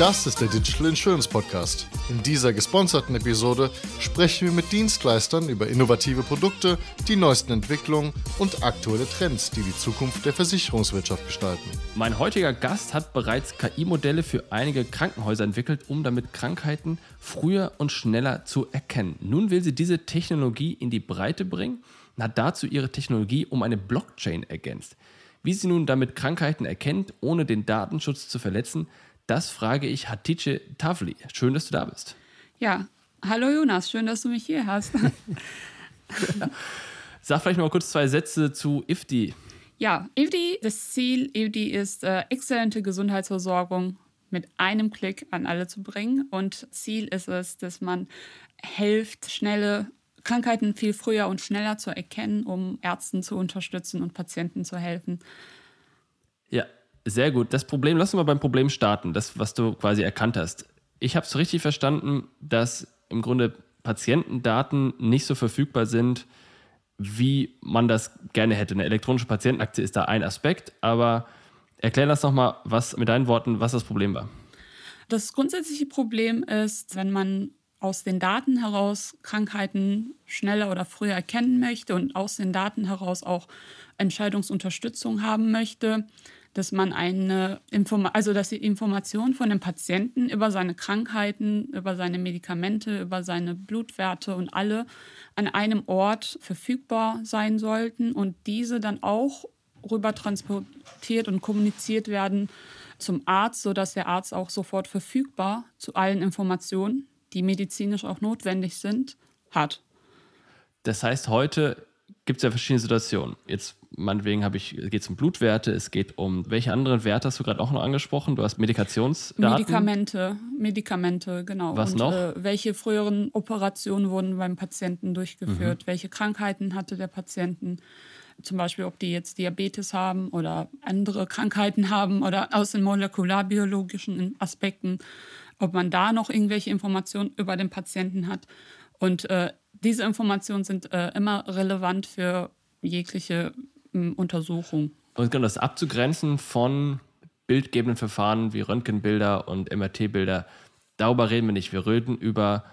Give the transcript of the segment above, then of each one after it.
Das ist der Digital Insurance Podcast. In dieser gesponserten Episode sprechen wir mit Dienstleistern über innovative Produkte, die neuesten Entwicklungen und aktuelle Trends, die die Zukunft der Versicherungswirtschaft gestalten. Mein heutiger Gast hat bereits KI-Modelle für einige Krankenhäuser entwickelt, um damit Krankheiten früher und schneller zu erkennen. Nun will sie diese Technologie in die Breite bringen und hat dazu ihre Technologie um eine Blockchain ergänzt. Wie sie nun damit Krankheiten erkennt, ohne den Datenschutz zu verletzen, das frage ich Hatice Tavli. Schön, dass du da bist. Ja, hallo Jonas, schön, dass du mich hier hast. Sag vielleicht noch mal kurz zwei Sätze zu IFDI. Ja, IFDI, das Ziel IFDI ist äh, exzellente Gesundheitsversorgung mit einem Klick an alle zu bringen. Und Ziel ist es, dass man hilft, schnelle Krankheiten viel früher und schneller zu erkennen, um Ärzten zu unterstützen und Patienten zu helfen. Ja, sehr gut. Das Problem, lass uns mal beim Problem starten, das, was du quasi erkannt hast. Ich habe es richtig verstanden, dass im Grunde Patientendaten nicht so verfügbar sind, wie man das gerne hätte. Eine elektronische Patientenakte ist da ein Aspekt, aber erklär das nochmal, was mit deinen Worten, was das Problem war. Das grundsätzliche Problem ist, wenn man aus den Daten heraus Krankheiten schneller oder früher erkennen möchte und aus den Daten heraus auch Entscheidungsunterstützung haben möchte, dass man eine Inform also dass die Informationen von dem Patienten über seine Krankheiten, über seine Medikamente, über seine Blutwerte und alle an einem Ort verfügbar sein sollten und diese dann auch rüber transportiert und kommuniziert werden zum Arzt, sodass der Arzt auch sofort verfügbar zu allen Informationen, die medizinisch auch notwendig sind, hat. Das heißt, heute gibt es ja verschiedene Situationen. Jetzt meinetwegen habe ich, geht es um Blutwerte, es geht um welche anderen Werte hast du gerade auch noch angesprochen? Du hast Medikationsdaten. Medikamente, Medikamente, genau. Was Und, noch? Äh, welche früheren Operationen wurden beim Patienten durchgeführt? Mhm. Welche Krankheiten hatte der Patienten? Zum Beispiel, ob die jetzt Diabetes haben oder andere Krankheiten haben oder aus den molekularbiologischen Aspekten, ob man da noch irgendwelche Informationen über den Patienten hat. Und äh, diese Informationen sind äh, immer relevant für jegliche Untersuchung. Und genau das abzugrenzen von bildgebenden Verfahren wie Röntgenbilder und MRT-Bilder, darüber reden wir nicht. Wir reden über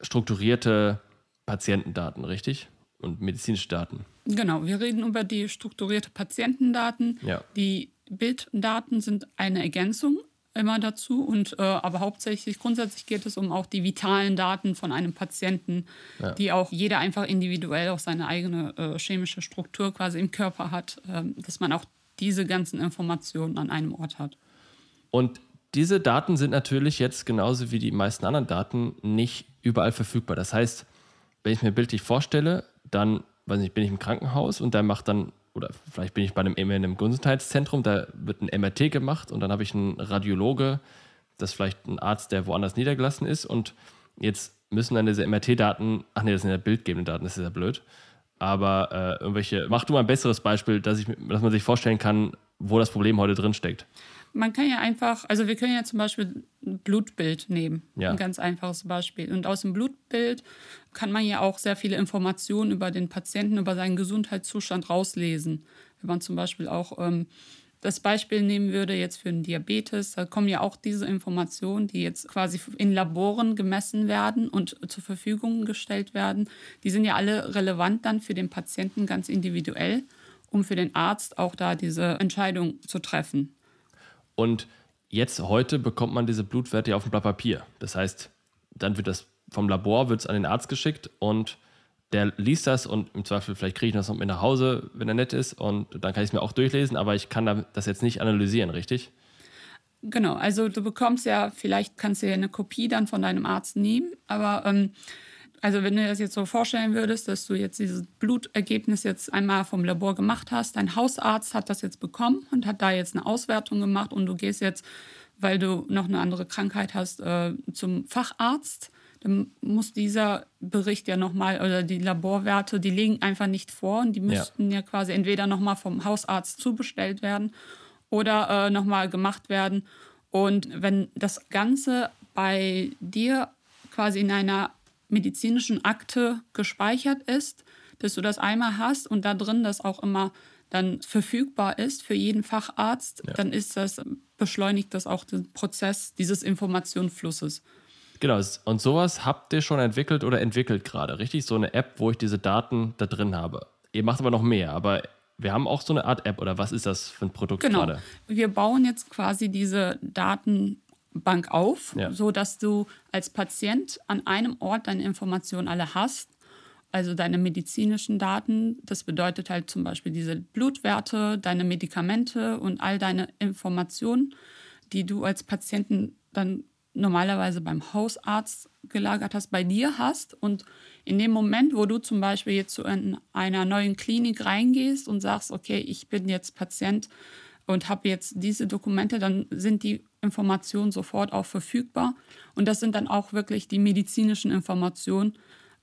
strukturierte Patientendaten, richtig? Und medizinische Daten. Genau, wir reden über die strukturierte Patientendaten. Ja. Die Bilddaten sind eine Ergänzung immer dazu. Und äh, aber hauptsächlich, grundsätzlich geht es um auch die vitalen Daten von einem Patienten, ja. die auch jeder einfach individuell auch seine eigene äh, chemische Struktur quasi im Körper hat, äh, dass man auch diese ganzen Informationen an einem Ort hat. Und diese Daten sind natürlich jetzt genauso wie die meisten anderen Daten nicht überall verfügbar. Das heißt, wenn ich mir bildlich vorstelle, dann weiß nicht, bin ich im Krankenhaus und der macht dann oder vielleicht bin ich bei einem, in einem Gesundheitszentrum, da wird ein MRT gemacht und dann habe ich einen Radiologe, das ist vielleicht ein Arzt, der woanders niedergelassen ist und jetzt müssen dann diese MRT-Daten, ach nee, das sind ja bildgebende Daten, das ist ja blöd, aber äh, irgendwelche, mach du mal ein besseres Beispiel, dass, ich, dass man sich vorstellen kann, wo das Problem heute drin steckt. Man kann ja einfach, also wir können ja zum Beispiel ein Blutbild nehmen, ja. ein ganz einfaches Beispiel. Und aus dem Blutbild kann man ja auch sehr viele Informationen über den Patienten, über seinen Gesundheitszustand rauslesen. Wenn man zum Beispiel auch ähm, das Beispiel nehmen würde jetzt für einen Diabetes, da kommen ja auch diese Informationen, die jetzt quasi in Laboren gemessen werden und zur Verfügung gestellt werden, die sind ja alle relevant dann für den Patienten ganz individuell, um für den Arzt auch da diese Entscheidung zu treffen. Und jetzt heute bekommt man diese Blutwerte ja auf dem Blatt Papier. Das heißt, dann wird das vom Labor wird's an den Arzt geschickt und der liest das und im Zweifel vielleicht kriege ich das noch mit nach Hause, wenn er nett ist und dann kann ich es mir auch durchlesen, aber ich kann das jetzt nicht analysieren, richtig? Genau, also du bekommst ja, vielleicht kannst du ja eine Kopie dann von deinem Arzt nehmen, aber ähm, also wenn du dir das jetzt so vorstellen würdest, dass du jetzt dieses Blutergebnis jetzt einmal vom Labor gemacht hast, dein Hausarzt hat das jetzt bekommen und hat da jetzt eine Auswertung gemacht und du gehst jetzt, weil du noch eine andere Krankheit hast, äh, zum Facharzt, dann muss dieser Bericht ja nochmal, oder die Laborwerte, die liegen einfach nicht vor und die müssten ja, ja quasi entweder nochmal vom Hausarzt zubestellt werden oder äh, nochmal gemacht werden. Und wenn das Ganze bei dir quasi in einer medizinischen Akte gespeichert ist, dass du das einmal hast und da drin das auch immer dann verfügbar ist für jeden Facharzt, ja. dann ist das beschleunigt das auch den Prozess dieses Informationsflusses. Genau, und sowas habt ihr schon entwickelt oder entwickelt gerade, richtig? So eine App, wo ich diese Daten da drin habe. Ihr macht aber noch mehr, aber wir haben auch so eine Art App oder was ist das für ein Produkt genau. gerade? Wir bauen jetzt quasi diese Datenbank auf, ja. sodass du als Patient an einem Ort deine Informationen alle hast. Also deine medizinischen Daten, das bedeutet halt zum Beispiel diese Blutwerte, deine Medikamente und all deine Informationen, die du als Patienten dann normalerweise beim Hausarzt gelagert hast, bei dir hast. Und in dem Moment, wo du zum Beispiel jetzt zu einer neuen Klinik reingehst und sagst, okay, ich bin jetzt Patient und habe jetzt diese Dokumente, dann sind die Informationen sofort auch verfügbar. Und das sind dann auch wirklich die medizinischen Informationen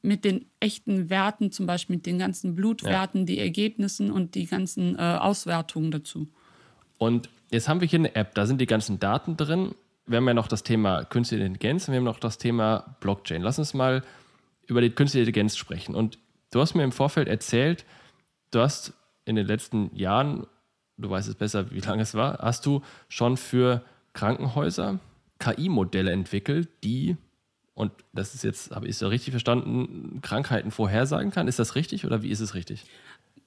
mit den echten Werten, zum Beispiel mit den ganzen Blutwerten, ja. die Ergebnissen und die ganzen äh, Auswertungen dazu. Und jetzt haben wir hier eine App, da sind die ganzen Daten drin wir haben ja noch das Thema Künstliche Intelligenz und wir haben noch das Thema Blockchain. Lass uns mal über die Künstliche Intelligenz sprechen. Und du hast mir im Vorfeld erzählt, du hast in den letzten Jahren, du weißt es besser, wie lange es war, hast du schon für Krankenhäuser KI-Modelle entwickelt, die, und das ist jetzt, habe ich so richtig verstanden, Krankheiten vorhersagen kann. Ist das richtig oder wie ist es richtig?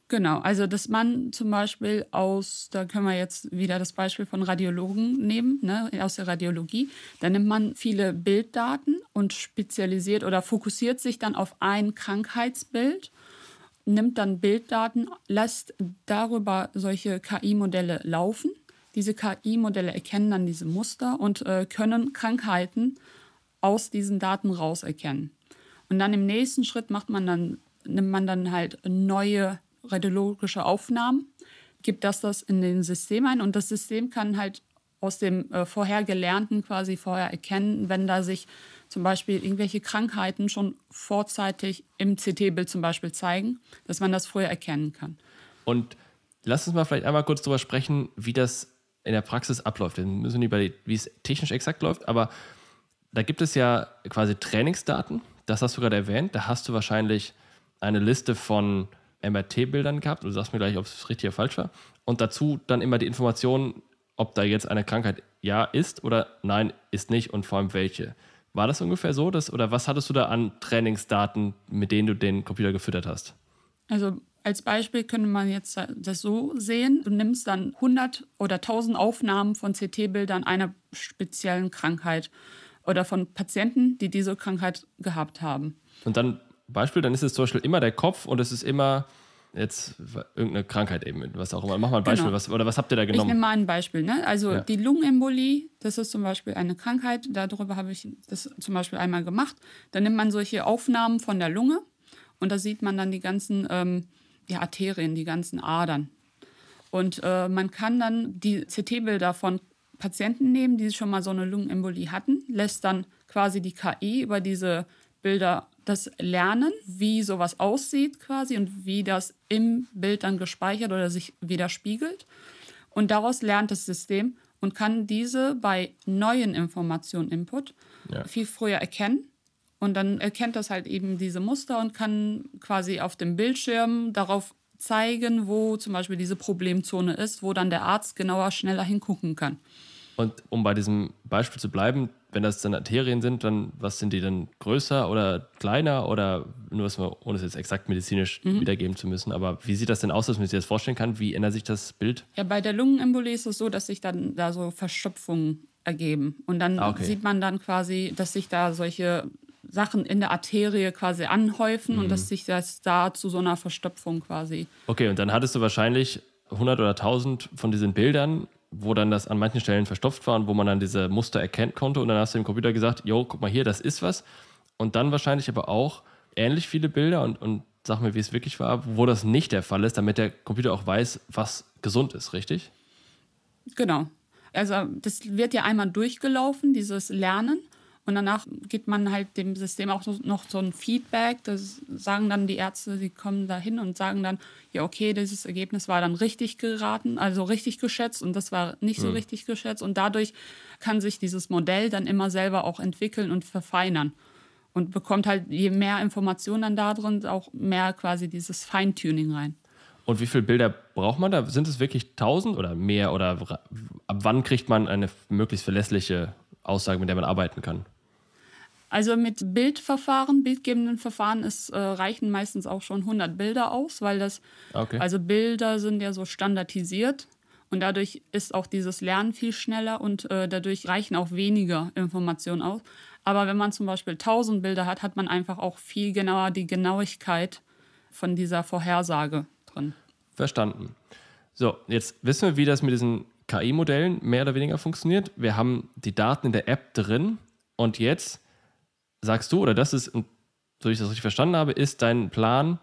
Genau, also dass man zum Beispiel aus, da können wir jetzt wieder das Beispiel von Radiologen nehmen, ne, aus der Radiologie, da nimmt man viele Bilddaten und spezialisiert oder fokussiert sich dann auf ein Krankheitsbild, nimmt dann Bilddaten, lässt darüber solche KI-Modelle laufen. Diese KI-Modelle erkennen dann diese Muster und äh, können Krankheiten aus diesen Daten rauserkennen. Und dann im nächsten Schritt macht man dann, nimmt man dann halt neue radiologische Aufnahmen, gibt das das in den System ein und das System kann halt aus dem äh, vorher gelernten quasi vorher erkennen, wenn da sich zum Beispiel irgendwelche Krankheiten schon vorzeitig im CT-Bild zum Beispiel zeigen, dass man das früher erkennen kann. Und lass uns mal vielleicht einmal kurz darüber sprechen, wie das in der Praxis abläuft. Wir müssen nicht bei, wie es technisch exakt läuft, aber da gibt es ja quasi Trainingsdaten, das hast du gerade erwähnt. Da hast du wahrscheinlich eine Liste von MRT-Bildern gehabt. Du sagst mir gleich, ob es richtig oder falsch war. Und dazu dann immer die Information, ob da jetzt eine Krankheit ja ist oder nein ist nicht und vor allem welche. War das ungefähr so? Dass, oder was hattest du da an Trainingsdaten, mit denen du den Computer gefüttert hast? Also als Beispiel könnte man jetzt das so sehen. Du nimmst dann 100 oder 1000 Aufnahmen von CT-Bildern einer speziellen Krankheit oder von Patienten, die diese Krankheit gehabt haben. Und dann Beispiel, dann ist es zum Beispiel immer der Kopf und es ist immer jetzt irgendeine Krankheit eben, was auch immer. Mach mal ein Beispiel, genau. was, oder was habt ihr da genommen? Ich nehme mal ein Beispiel. Ne? Also ja. die Lungenembolie, das ist zum Beispiel eine Krankheit, darüber habe ich das zum Beispiel einmal gemacht. Da nimmt man solche Aufnahmen von der Lunge und da sieht man dann die ganzen ähm, ja, Arterien, die ganzen Adern. Und äh, man kann dann die CT-Bilder von Patienten nehmen, die schon mal so eine Lungenembolie hatten, lässt dann quasi die KI über diese Bilder das Lernen, wie sowas aussieht quasi und wie das im Bild dann gespeichert oder sich widerspiegelt. Und daraus lernt das System und kann diese bei neuen Informationen Input ja. viel früher erkennen. Und dann erkennt das halt eben diese Muster und kann quasi auf dem Bildschirm darauf zeigen, wo zum Beispiel diese Problemzone ist, wo dann der Arzt genauer, schneller hingucken kann. Und um bei diesem Beispiel zu bleiben, wenn das dann Arterien sind, dann was sind die dann größer oder kleiner oder nur ohne es jetzt exakt medizinisch mhm. wiedergeben zu müssen. Aber wie sieht das denn aus, dass man sich das vorstellen kann? Wie ändert sich das Bild? Ja, bei der Lungenembolie ist es so, dass sich dann da so Verstopfungen ergeben. Und dann ah, okay. sieht man dann quasi, dass sich da solche Sachen in der Arterie quasi anhäufen mhm. und dass sich das da zu so einer Verstopfung quasi. Okay, und dann hattest du wahrscheinlich 100 oder 1000 von diesen Bildern wo dann das an manchen Stellen verstopft war und wo man dann diese Muster erkennen konnte. Und dann hast du dem Computer gesagt, jo, guck mal hier, das ist was. Und dann wahrscheinlich aber auch ähnlich viele Bilder und, und sag mir, wie es wirklich war, wo das nicht der Fall ist, damit der Computer auch weiß, was gesund ist, richtig? Genau. Also das wird ja einmal durchgelaufen, dieses Lernen. Und danach gibt man halt dem System auch noch so ein Feedback. Das sagen dann die Ärzte, sie kommen da hin und sagen dann, ja, okay, dieses Ergebnis war dann richtig geraten, also richtig geschätzt und das war nicht so mhm. richtig geschätzt. Und dadurch kann sich dieses Modell dann immer selber auch entwickeln und verfeinern. Und bekommt halt, je mehr Informationen dann da drin, auch mehr quasi dieses Feintuning rein. Und wie viele Bilder braucht man da? Sind es wirklich 1000 oder mehr? Oder ab wann kriegt man eine möglichst verlässliche Aussage, mit der man arbeiten kann? Also mit Bildverfahren, bildgebenden Verfahren ist, äh, reichen meistens auch schon 100 Bilder aus, weil das, okay. also Bilder sind ja so standardisiert und dadurch ist auch dieses Lernen viel schneller und äh, dadurch reichen auch weniger Informationen aus. Aber wenn man zum Beispiel 1000 Bilder hat, hat man einfach auch viel genauer die Genauigkeit von dieser Vorhersage drin. Verstanden. So, jetzt wissen wir, wie das mit diesen KI-Modellen mehr oder weniger funktioniert. Wir haben die Daten in der App drin und jetzt sagst du, oder das ist, so ich das richtig verstanden habe, ist dein Plan,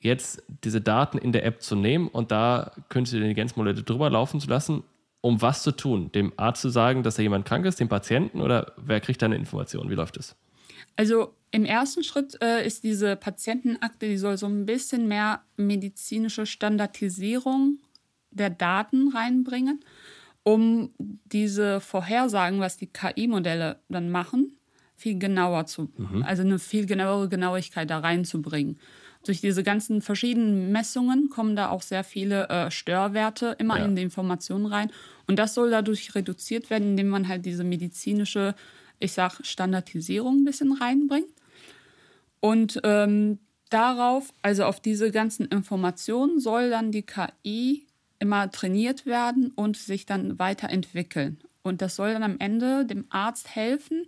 jetzt diese Daten in der App zu nehmen und da künstliche Intelligenzmodelle drüber laufen zu lassen, um was zu tun? Dem Arzt zu sagen, dass da jemand krank ist, dem Patienten oder wer kriegt deine Informationen? Wie läuft es? Also im ersten Schritt äh, ist diese Patientenakte, die soll so ein bisschen mehr medizinische Standardisierung der Daten reinbringen, um diese Vorhersagen, was die KI-Modelle dann machen, viel genauer zu, mhm. also eine viel genauere Genauigkeit da reinzubringen. Durch diese ganzen verschiedenen Messungen kommen da auch sehr viele äh, Störwerte immer ja. in die Informationen rein. Und das soll dadurch reduziert werden, indem man halt diese medizinische, ich sag, Standardisierung ein bisschen reinbringt. Und ähm, darauf, also auf diese ganzen Informationen, soll dann die KI immer trainiert werden und sich dann weiterentwickeln. Und das soll dann am Ende dem Arzt helfen,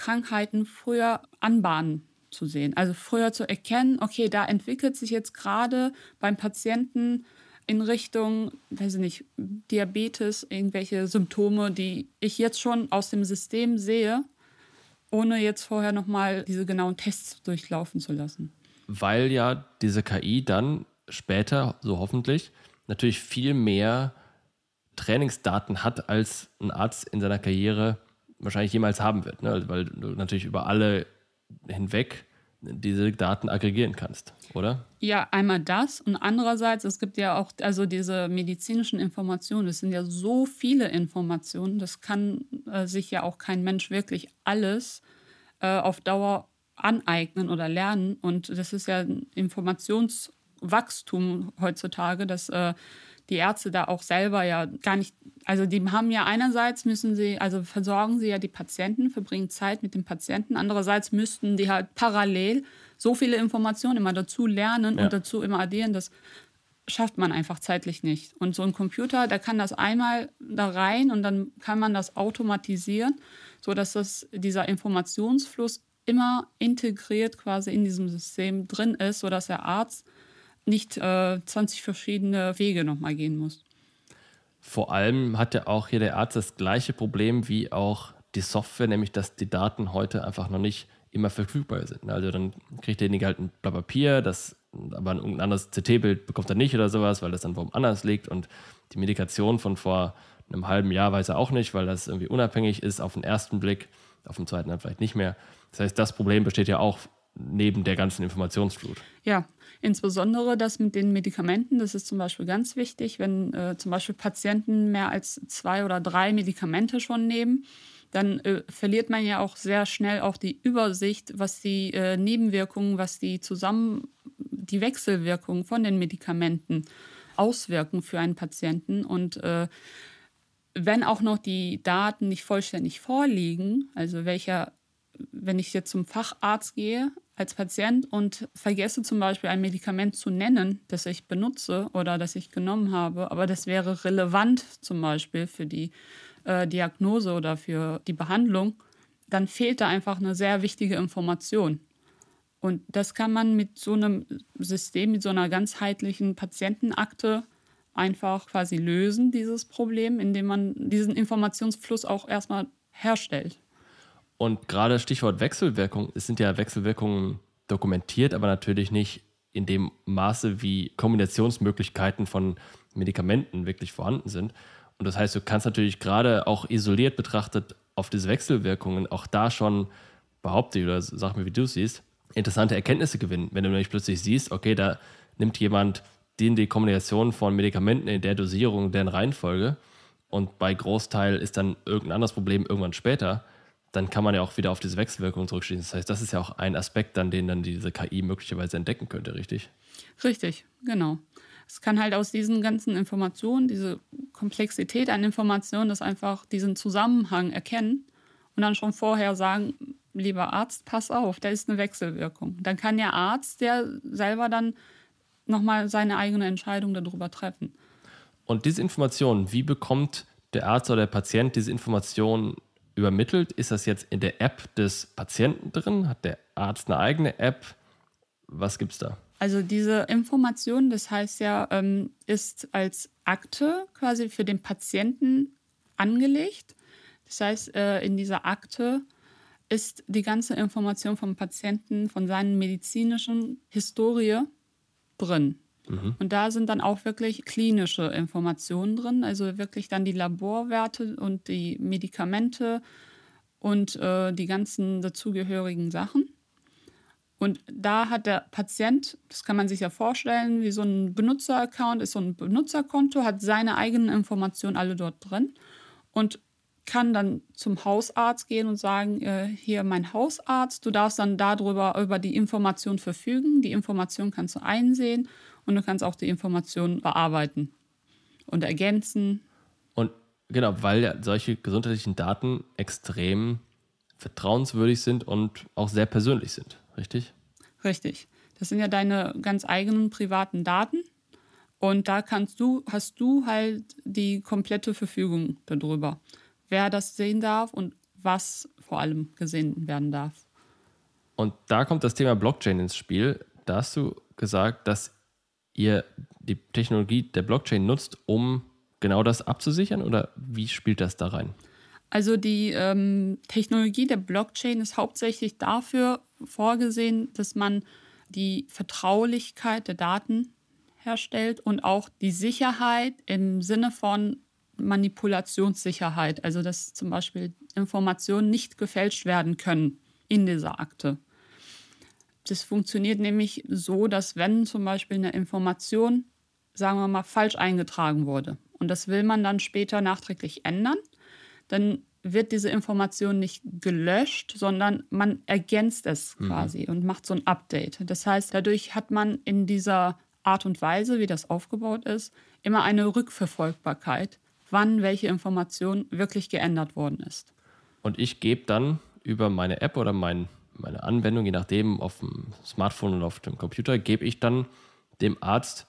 Krankheiten früher anbahnen zu sehen. Also früher zu erkennen, okay, da entwickelt sich jetzt gerade beim Patienten in Richtung, weiß ich nicht, Diabetes, irgendwelche Symptome, die ich jetzt schon aus dem System sehe, ohne jetzt vorher nochmal diese genauen Tests durchlaufen zu lassen. Weil ja diese KI dann später, so hoffentlich, natürlich viel mehr Trainingsdaten hat, als ein Arzt in seiner Karriere wahrscheinlich jemals haben wird, ne? weil du natürlich über alle hinweg diese Daten aggregieren kannst, oder? Ja, einmal das und andererseits, es gibt ja auch also diese medizinischen Informationen, es sind ja so viele Informationen, das kann äh, sich ja auch kein Mensch wirklich alles äh, auf Dauer aneignen oder lernen und das ist ja ein Informationswachstum heutzutage, dass äh, die Ärzte da auch selber ja gar nicht, also die haben ja einerseits müssen sie, also versorgen sie ja die Patienten, verbringen Zeit mit den Patienten, andererseits müssten die halt parallel so viele Informationen immer dazu lernen ja. und dazu immer addieren, das schafft man einfach zeitlich nicht. Und so ein Computer, der kann das einmal da rein und dann kann man das automatisieren, sodass das, dieser Informationsfluss immer integriert quasi in diesem System drin ist, sodass der Arzt nicht äh, 20 verschiedene Wege nochmal gehen muss. Vor allem hat ja auch hier der Arzt das gleiche Problem wie auch die Software, nämlich dass die Daten heute einfach noch nicht immer verfügbar sind. Also dann kriegt derjenige halt ein Blatt Papier, das aber ein anderes CT-Bild bekommt er nicht oder sowas, weil das dann woanders liegt und die Medikation von vor einem halben Jahr weiß er auch nicht, weil das irgendwie unabhängig ist auf den ersten Blick, auf dem zweiten dann vielleicht nicht mehr. Das heißt, das Problem besteht ja auch neben der ganzen Informationsflut. Ja, insbesondere das mit den Medikamenten, das ist zum Beispiel ganz wichtig, wenn äh, zum Beispiel Patienten mehr als zwei oder drei Medikamente schon nehmen, dann äh, verliert man ja auch sehr schnell auch die Übersicht, was die äh, Nebenwirkungen, was die zusammen, die Wechselwirkungen von den Medikamenten auswirken für einen Patienten. Und äh, wenn auch noch die Daten nicht vollständig vorliegen, also welcher wenn ich jetzt zum Facharzt gehe als Patient und vergesse zum Beispiel ein Medikament zu nennen, das ich benutze oder das ich genommen habe, aber das wäre relevant zum Beispiel für die äh, Diagnose oder für die Behandlung, dann fehlt da einfach eine sehr wichtige Information. Und das kann man mit so einem System, mit so einer ganzheitlichen Patientenakte einfach quasi lösen, dieses Problem, indem man diesen Informationsfluss auch erstmal herstellt. Und gerade Stichwort Wechselwirkung, es sind ja Wechselwirkungen dokumentiert, aber natürlich nicht in dem Maße, wie Kombinationsmöglichkeiten von Medikamenten wirklich vorhanden sind. Und das heißt, du kannst natürlich gerade auch isoliert betrachtet auf diese Wechselwirkungen auch da schon, behaupte ich oder sag mir, wie du es siehst, interessante Erkenntnisse gewinnen. Wenn du nämlich plötzlich siehst, okay, da nimmt jemand die, die Kombination von Medikamenten in der Dosierung, deren Reihenfolge und bei Großteil ist dann irgendein anderes Problem irgendwann später, dann kann man ja auch wieder auf diese Wechselwirkung zurückschließen. Das heißt, das ist ja auch ein Aspekt, dann den dann diese KI möglicherweise entdecken könnte, richtig? Richtig, genau. Es kann halt aus diesen ganzen Informationen, diese Komplexität an Informationen, das einfach diesen Zusammenhang erkennen und dann schon vorher sagen, lieber Arzt, pass auf, da ist eine Wechselwirkung. Dann kann der Arzt, der selber dann nochmal seine eigene Entscheidung darüber treffen. Und diese Informationen, wie bekommt der Arzt oder der Patient diese Informationen übermittelt? Ist das jetzt in der App des Patienten drin? Hat der Arzt eine eigene App? Was gibt es da? Also diese Information, das heißt ja, ähm, ist als Akte quasi für den Patienten angelegt. Das heißt, äh, in dieser Akte ist die ganze Information vom Patienten, von seinen medizinischen Historie drin. Mhm. Und da sind dann auch wirklich klinische Informationen drin, also wirklich dann die Laborwerte und die Medikamente und äh, die ganzen dazugehörigen Sachen. Und da hat der Patient, das kann man sich ja vorstellen, wie so ein Benutzeraccount ist so ein Benutzerkonto, hat seine eigenen Informationen alle dort drin und kann dann zum Hausarzt gehen und sagen, äh, hier mein Hausarzt, du darfst dann darüber über die Information verfügen. Die Information kannst du einsehen und du kannst auch die Information bearbeiten und ergänzen. Und genau, weil ja solche gesundheitlichen Daten extrem vertrauenswürdig sind und auch sehr persönlich sind richtig? Richtig. Das sind ja deine ganz eigenen privaten Daten. Und da kannst du, hast du halt die komplette Verfügung darüber, wer das sehen darf und was vor allem gesehen werden darf. Und da kommt das Thema Blockchain ins Spiel. Da hast du gesagt, dass ihr die Technologie der Blockchain nutzt, um genau das abzusichern oder wie spielt das da rein? Also die ähm, Technologie der Blockchain ist hauptsächlich dafür vorgesehen, dass man die Vertraulichkeit der Daten herstellt und auch die Sicherheit im Sinne von Manipulationssicherheit, also dass zum Beispiel Informationen nicht gefälscht werden können in dieser Akte. Das funktioniert nämlich so, dass wenn zum Beispiel eine Information, sagen wir mal, falsch eingetragen wurde und das will man dann später nachträglich ändern, dann wird diese Information nicht gelöscht, sondern man ergänzt es mhm. quasi mhm. und macht so ein Update. Das heißt, dadurch hat man in dieser Art und Weise, wie das aufgebaut ist, immer eine Rückverfolgbarkeit, wann welche Information wirklich geändert worden ist. Und ich gebe dann über meine App oder mein, meine Anwendung, je nachdem, auf dem Smartphone oder auf dem Computer, gebe ich dann dem Arzt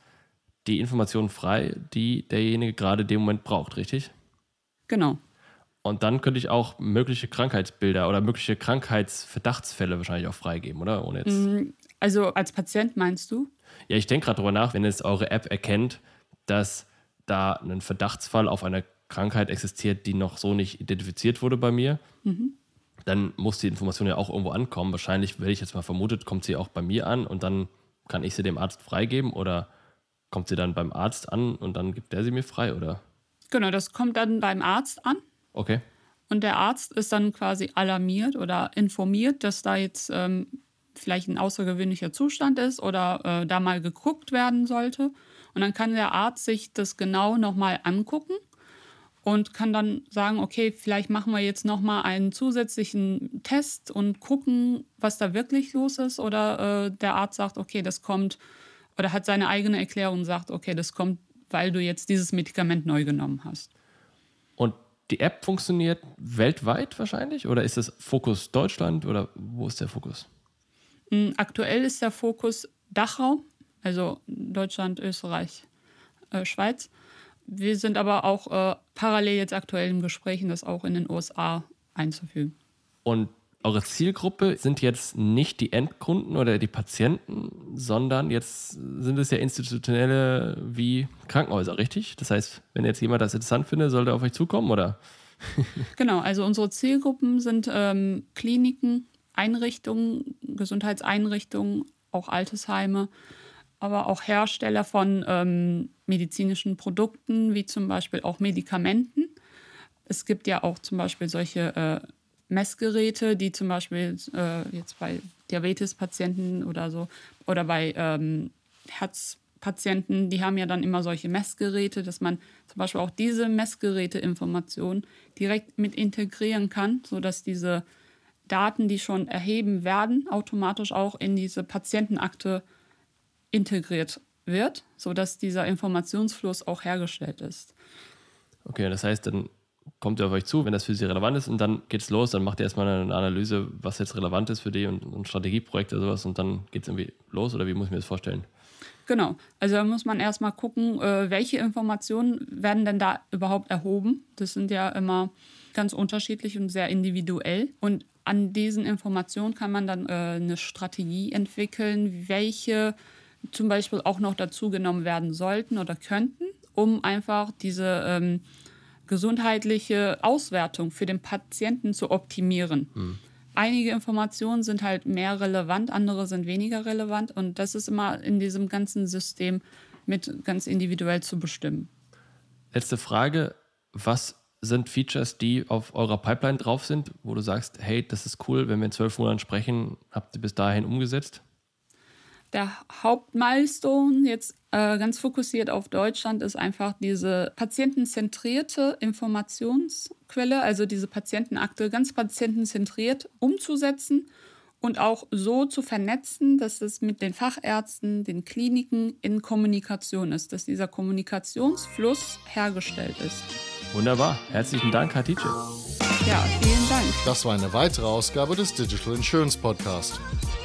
die Informationen frei, die derjenige gerade in dem Moment braucht, richtig? Genau. Und dann könnte ich auch mögliche Krankheitsbilder oder mögliche Krankheitsverdachtsfälle wahrscheinlich auch freigeben, oder? Ohne jetzt mm, also als Patient meinst du? Ja, ich denke gerade darüber nach, wenn jetzt eure App erkennt, dass da ein Verdachtsfall auf eine Krankheit existiert, die noch so nicht identifiziert wurde bei mir, mhm. Dann muss die Information ja auch irgendwo ankommen. Wahrscheinlich, wenn ich jetzt mal vermutet, kommt sie auch bei mir an und dann kann ich sie dem Arzt freigeben oder kommt sie dann beim Arzt an und dann gibt der sie mir frei, oder? Genau, das kommt dann beim Arzt an Okay. Und der Arzt ist dann quasi alarmiert oder informiert, dass da jetzt ähm, vielleicht ein außergewöhnlicher Zustand ist oder äh, da mal geguckt werden sollte. Und dann kann der Arzt sich das genau nochmal angucken und kann dann sagen, okay, vielleicht machen wir jetzt nochmal einen zusätzlichen Test und gucken, was da wirklich los ist. Oder äh, der Arzt sagt, okay, das kommt, oder hat seine eigene Erklärung und sagt, okay, das kommt, weil du jetzt dieses Medikament neu genommen hast. Und die App funktioniert weltweit wahrscheinlich oder ist es Fokus Deutschland oder wo ist der Fokus? Hm, aktuell ist der Fokus Dachraum, also Deutschland, Österreich, äh, Schweiz. Wir sind aber auch äh, parallel jetzt aktuell im Gespräch, das auch in den USA einzufügen. Und eure Zielgruppe sind jetzt nicht die Endkunden oder die Patienten, sondern jetzt sind es ja institutionelle wie Krankenhäuser, richtig? Das heißt, wenn jetzt jemand das interessant findet, sollte er auf euch zukommen, oder? genau, also unsere Zielgruppen sind ähm, Kliniken, Einrichtungen, Gesundheitseinrichtungen, auch Altersheime, aber auch Hersteller von ähm, medizinischen Produkten, wie zum Beispiel auch Medikamenten. Es gibt ja auch zum Beispiel solche äh, Messgeräte, die zum Beispiel äh, jetzt bei Diabetespatienten oder so oder bei ähm, Herzpatienten, die haben ja dann immer solche Messgeräte, dass man zum Beispiel auch diese Messgeräteinformationen direkt mit integrieren kann, sodass diese Daten, die schon erheben werden, automatisch auch in diese Patientenakte integriert wird, sodass dieser Informationsfluss auch hergestellt ist. Okay, das heißt, dann kommt ihr auf euch zu, wenn das für sie relevant ist und dann geht es los, dann macht ihr erstmal eine Analyse, was jetzt relevant ist für die und ein Strategieprojekt oder sowas und dann geht es irgendwie los oder wie muss ich mir das vorstellen? Genau, also da muss man erstmal gucken, äh, welche Informationen werden denn da überhaupt erhoben. Das sind ja immer ganz unterschiedlich und sehr individuell. Und an diesen Informationen kann man dann äh, eine Strategie entwickeln, welche zum Beispiel auch noch dazu genommen werden sollten oder könnten, um einfach diese ähm, gesundheitliche Auswertung für den Patienten zu optimieren. Mhm. Einige Informationen sind halt mehr relevant, andere sind weniger relevant und das ist immer in diesem ganzen System mit ganz individuell zu bestimmen. Letzte Frage, was sind Features, die auf eurer Pipeline drauf sind, wo du sagst, hey, das ist cool, wenn wir in zwölf Monaten sprechen, habt ihr bis dahin umgesetzt? Der Hauptmilestone jetzt äh, ganz fokussiert auf Deutschland ist einfach diese patientenzentrierte Informationsquelle, also diese Patientenakte ganz patientenzentriert umzusetzen und auch so zu vernetzen, dass es mit den Fachärzten, den Kliniken in Kommunikation ist, dass dieser Kommunikationsfluss hergestellt ist. Wunderbar. Herzlichen Dank, Hatice. Ja, vielen Dank. Das war eine weitere Ausgabe des Digital Insurance Podcast.